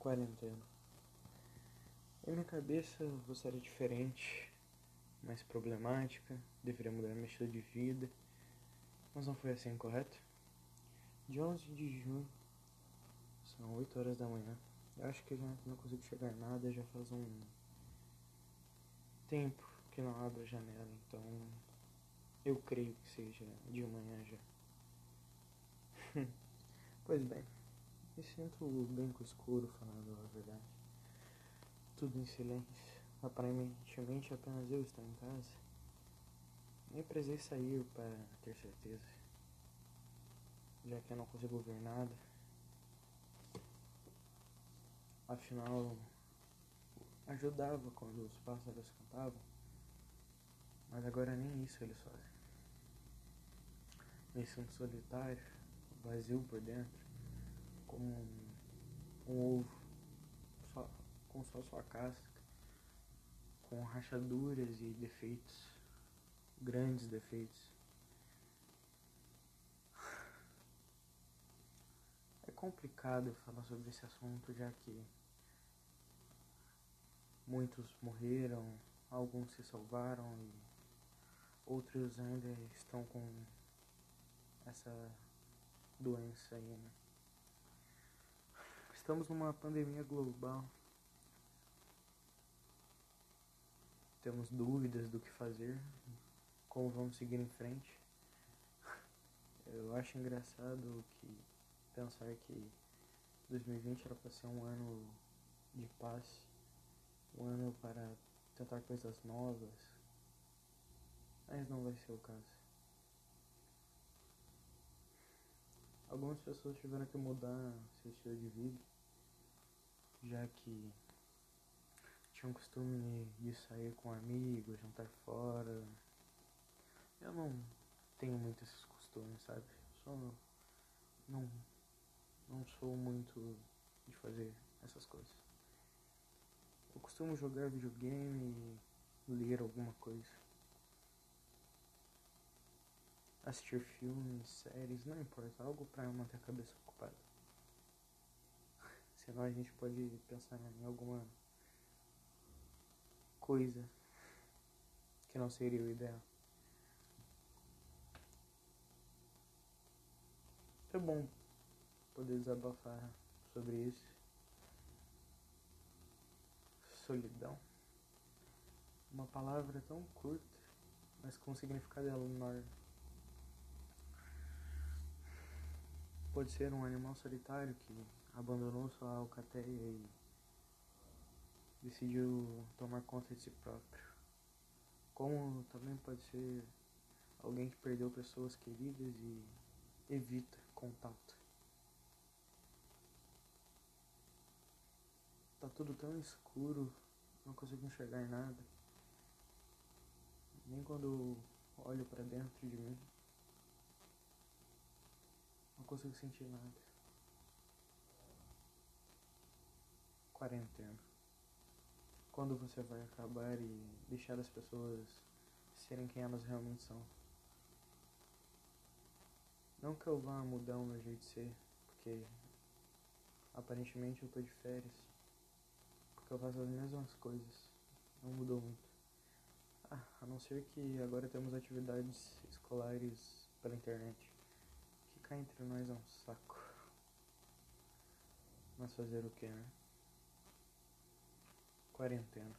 quarentena. Em minha cabeça você era diferente, mais problemática, deveria mudar meu estilo de vida, mas não foi assim, correto? De 11 de junho, são 8 horas da manhã. Eu acho que já não consigo chegar nada, já faz um tempo que não abro a janela, então eu creio que seja de manhã já. pois bem. Com o escuro, falando a verdade. Tudo em silêncio. Aparentemente apenas eu estou em casa. Nem precisei sair para ter certeza. Já que eu não consigo ver nada. Afinal, ajudava quando os pássaros cantavam. Mas agora nem isso eles fazem. Me sinto solitário, vazio por dentro como um, um ovo só, com só sua casca, com rachaduras e defeitos, grandes defeitos. É complicado falar sobre esse assunto já que muitos morreram, alguns se salvaram e outros ainda estão com essa doença aí, né? Estamos numa pandemia global. Temos dúvidas do que fazer, como vamos seguir em frente. Eu acho engraçado que pensar que 2020 era para ser um ano de paz, um ano para tentar coisas novas, mas não vai ser o caso. Algumas pessoas tiveram que mudar seu estilo de vida já que tinha um costume de sair com amigos, jantar fora. Eu não tenho muito esses costumes, sabe? Só não não sou muito de fazer essas coisas. Eu costumo jogar videogame e ler alguma coisa. Assistir filmes, séries, não importa, algo para manter a cabeça ocupada. Senão a gente pode pensar em alguma coisa que não seria o ideal. É bom poder desabafar sobre isso. Solidão. Uma palavra tão curta, mas com um significado enorme. Pode ser um animal solitário que abandonou sua alcateia e decidiu tomar conta de si próprio. Como também pode ser alguém que perdeu pessoas queridas e evita contato. Tá tudo tão escuro, não consigo enxergar nada. Nem quando olho para dentro de mim, não consigo sentir nada. Quarentena? Quando você vai acabar e deixar as pessoas serem quem elas realmente são? Não que eu vá mudar o meu jeito de ser, porque aparentemente eu tô de férias. Porque eu faço as mesmas coisas. Não mudou muito. Ah, a não ser que agora temos atividades escolares pela internet. Que cá entre nós é um saco. Mas fazer o que, né? Quarentena.